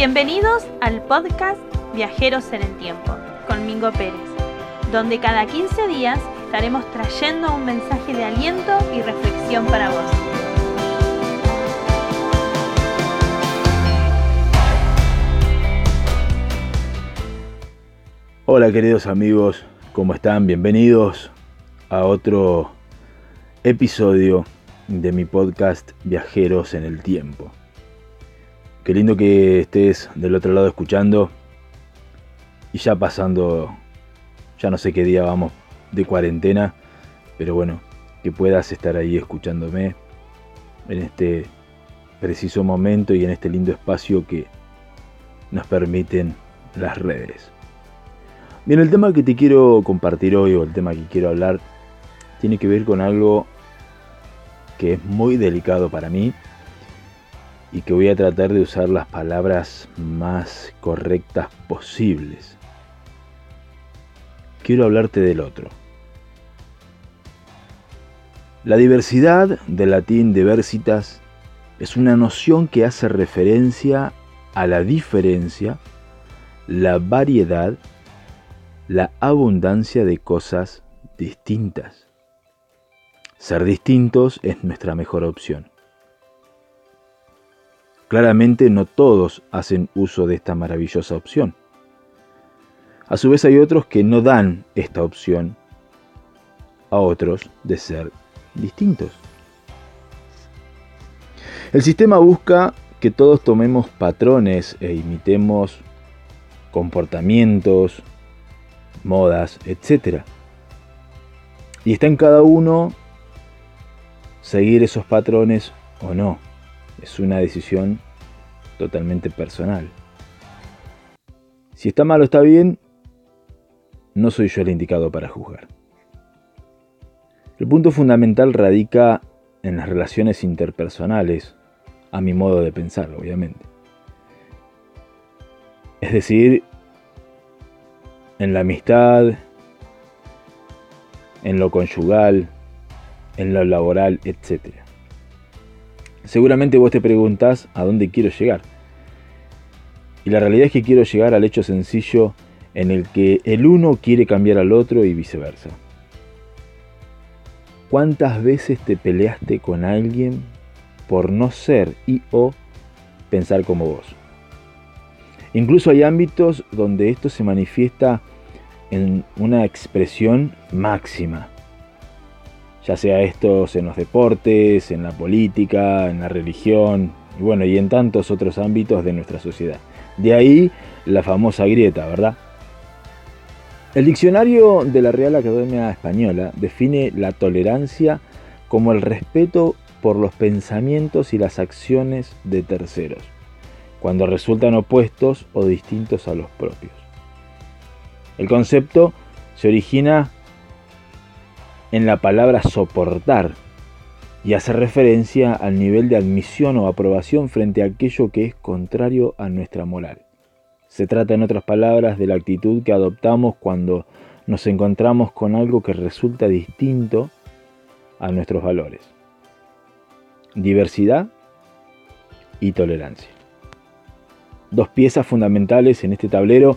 Bienvenidos al podcast Viajeros en el Tiempo con Mingo Pérez, donde cada 15 días estaremos trayendo un mensaje de aliento y reflexión para vos. Hola queridos amigos, ¿cómo están? Bienvenidos a otro episodio de mi podcast Viajeros en el Tiempo. Qué lindo que estés del otro lado escuchando y ya pasando, ya no sé qué día vamos de cuarentena, pero bueno, que puedas estar ahí escuchándome en este preciso momento y en este lindo espacio que nos permiten las redes. Bien, el tema que te quiero compartir hoy o el tema que quiero hablar tiene que ver con algo que es muy delicado para mí y que voy a tratar de usar las palabras más correctas posibles. Quiero hablarte del otro. La diversidad, del latín diversitas, es una noción que hace referencia a la diferencia, la variedad, la abundancia de cosas distintas. Ser distintos es nuestra mejor opción. Claramente no todos hacen uso de esta maravillosa opción. A su vez hay otros que no dan esta opción a otros de ser distintos. El sistema busca que todos tomemos patrones e imitemos comportamientos, modas, etc. Y está en cada uno seguir esos patrones o no. Es una decisión totalmente personal. Si está mal o está bien, no soy yo el indicado para juzgar. El punto fundamental radica en las relaciones interpersonales, a mi modo de pensar, obviamente. Es decir, en la amistad, en lo conyugal, en lo laboral, etc. Seguramente vos te preguntás a dónde quiero llegar. Y la realidad es que quiero llegar al hecho sencillo en el que el uno quiere cambiar al otro y viceversa. ¿Cuántas veces te peleaste con alguien por no ser y o pensar como vos? Incluso hay ámbitos donde esto se manifiesta en una expresión máxima ya sea estos en los deportes, en la política, en la religión, y bueno, y en tantos otros ámbitos de nuestra sociedad. De ahí la famosa grieta, ¿verdad? El diccionario de la Real Academia Española define la tolerancia como el respeto por los pensamientos y las acciones de terceros, cuando resultan opuestos o distintos a los propios. El concepto se origina en la palabra soportar y hace referencia al nivel de admisión o aprobación frente a aquello que es contrario a nuestra moral. Se trata, en otras palabras, de la actitud que adoptamos cuando nos encontramos con algo que resulta distinto a nuestros valores. Diversidad y tolerancia. Dos piezas fundamentales en este tablero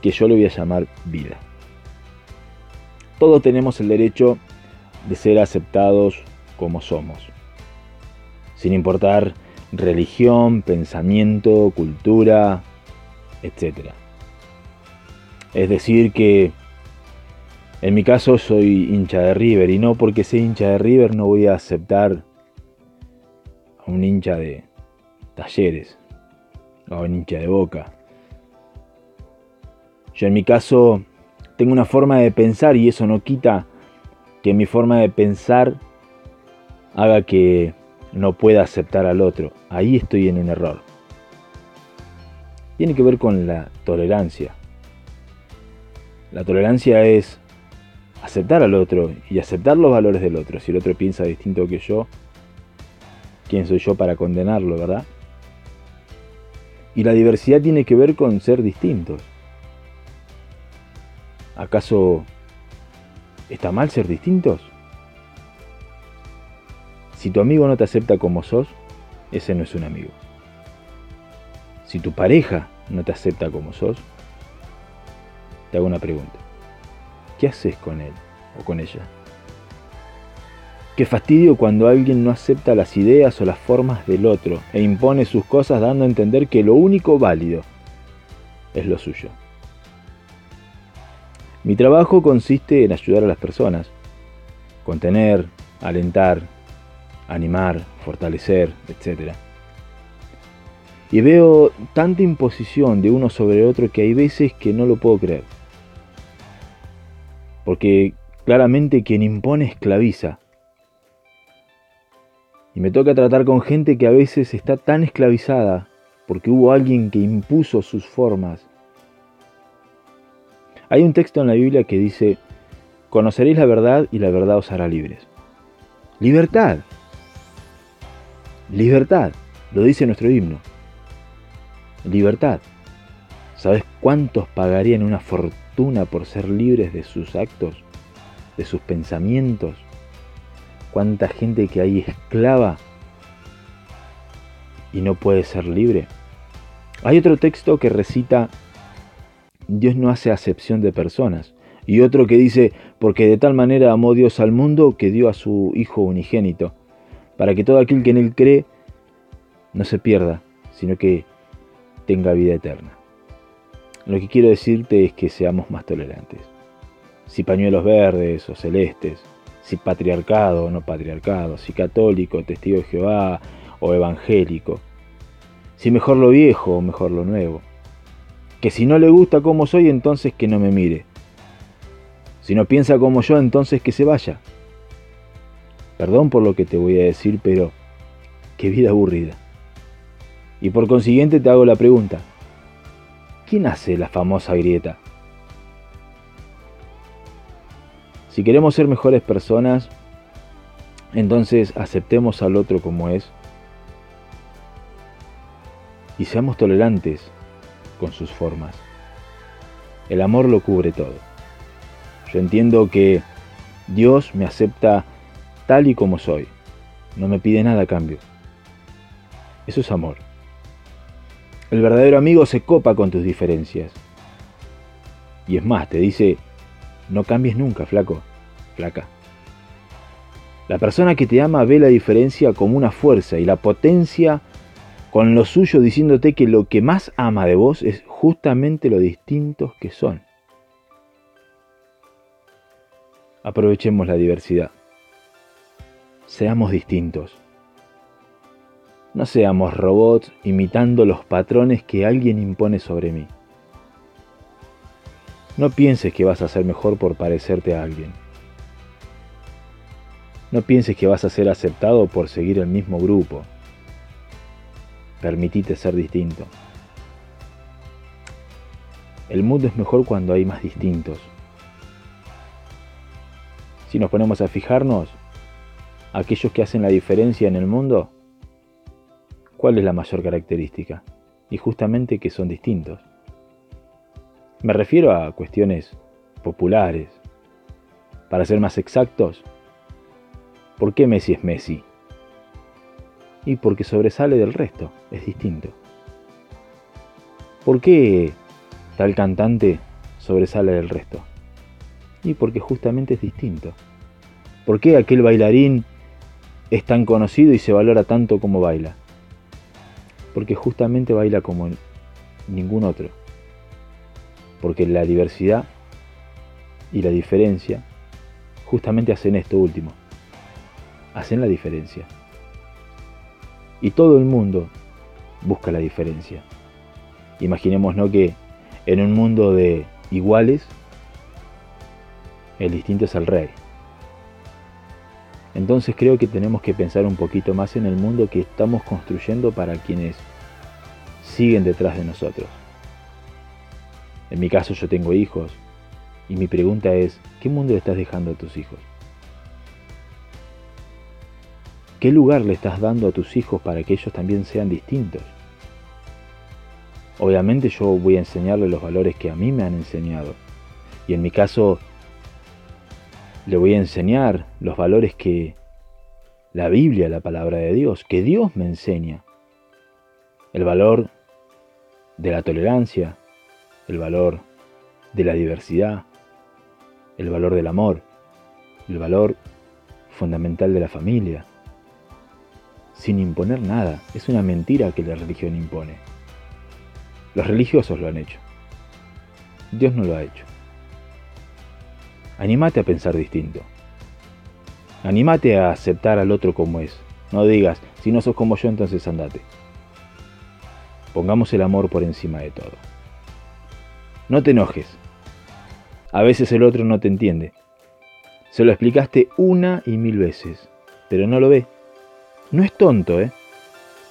que yo le voy a llamar vida. Todos tenemos el derecho de ser aceptados como somos, sin importar religión, pensamiento, cultura, etc. Es decir que en mi caso soy hincha de River y no porque sea hincha de River no voy a aceptar a un hincha de talleres o a un hincha de boca. Yo en mi caso tengo una forma de pensar y eso no quita que mi forma de pensar haga que no pueda aceptar al otro. Ahí estoy en un error. Tiene que ver con la tolerancia. La tolerancia es aceptar al otro y aceptar los valores del otro. Si el otro piensa distinto que yo, ¿quién soy yo para condenarlo, verdad? Y la diversidad tiene que ver con ser distintos. ¿Acaso está mal ser distintos? Si tu amigo no te acepta como sos, ese no es un amigo. Si tu pareja no te acepta como sos, te hago una pregunta. ¿Qué haces con él o con ella? Qué fastidio cuando alguien no acepta las ideas o las formas del otro e impone sus cosas dando a entender que lo único válido es lo suyo. Mi trabajo consiste en ayudar a las personas, contener, alentar, animar, fortalecer, etc. Y veo tanta imposición de uno sobre otro que hay veces que no lo puedo creer. Porque claramente quien impone esclaviza. Y me toca tratar con gente que a veces está tan esclavizada porque hubo alguien que impuso sus formas. Hay un texto en la Biblia que dice, conoceréis la verdad y la verdad os hará libres. Libertad. Libertad, lo dice nuestro himno. Libertad. ¿Sabes cuántos pagarían una fortuna por ser libres de sus actos, de sus pensamientos? ¿Cuánta gente que hay esclava y no puede ser libre? Hay otro texto que recita, Dios no hace acepción de personas. Y otro que dice, porque de tal manera amó Dios al mundo que dio a su Hijo unigénito para que todo aquel que en Él cree no se pierda, sino que tenga vida eterna. Lo que quiero decirte es que seamos más tolerantes. Si pañuelos verdes o celestes, si patriarcado o no patriarcado, si católico, testigo de Jehová o evangélico, si mejor lo viejo o mejor lo nuevo. Que si no le gusta como soy, entonces que no me mire. Si no piensa como yo, entonces que se vaya. Perdón por lo que te voy a decir, pero qué vida aburrida. Y por consiguiente te hago la pregunta, ¿quién hace la famosa grieta? Si queremos ser mejores personas, entonces aceptemos al otro como es y seamos tolerantes con sus formas. El amor lo cubre todo. Yo entiendo que Dios me acepta tal y como soy. No me pide nada a cambio. Eso es amor. El verdadero amigo se copa con tus diferencias. Y es más, te dice, no cambies nunca, flaco, flaca. La persona que te ama ve la diferencia como una fuerza y la potencia con lo suyo diciéndote que lo que más ama de vos es justamente lo distintos que son. Aprovechemos la diversidad seamos distintos. No seamos robots imitando los patrones que alguien impone sobre mí. No pienses que vas a ser mejor por parecerte a alguien. No pienses que vas a ser aceptado por seguir el mismo grupo. Permitite ser distinto. El mundo es mejor cuando hay más distintos. Si nos ponemos a fijarnos, aquellos que hacen la diferencia en el mundo, ¿cuál es la mayor característica? Y justamente que son distintos. Me refiero a cuestiones populares. Para ser más exactos, ¿por qué Messi es Messi? Y porque sobresale del resto, es distinto. ¿Por qué tal cantante sobresale del resto? Y porque justamente es distinto. ¿Por qué aquel bailarín es tan conocido y se valora tanto como baila? Porque justamente baila como ningún otro. Porque la diversidad y la diferencia justamente hacen esto último. Hacen la diferencia. Y todo el mundo busca la diferencia. Imaginémonos que en un mundo de iguales, el distinto es el rey. Entonces creo que tenemos que pensar un poquito más en el mundo que estamos construyendo para quienes siguen detrás de nosotros. En mi caso yo tengo hijos y mi pregunta es, ¿qué mundo estás dejando a tus hijos? ¿Qué lugar le estás dando a tus hijos para que ellos también sean distintos? Obviamente yo voy a enseñarle los valores que a mí me han enseñado. Y en mi caso le voy a enseñar los valores que la Biblia, la palabra de Dios, que Dios me enseña. El valor de la tolerancia, el valor de la diversidad, el valor del amor, el valor fundamental de la familia, sin imponer nada. Es una mentira que la religión impone. Los religiosos lo han hecho. Dios no lo ha hecho. Anímate a pensar distinto. Anímate a aceptar al otro como es. No digas, si no sos como yo, entonces andate. Pongamos el amor por encima de todo. No te enojes. A veces el otro no te entiende. Se lo explicaste una y mil veces, pero no lo ve. No es tonto, ¿eh?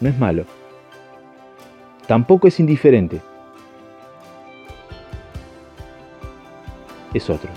No es malo. Tampoco es indiferente. Es otro.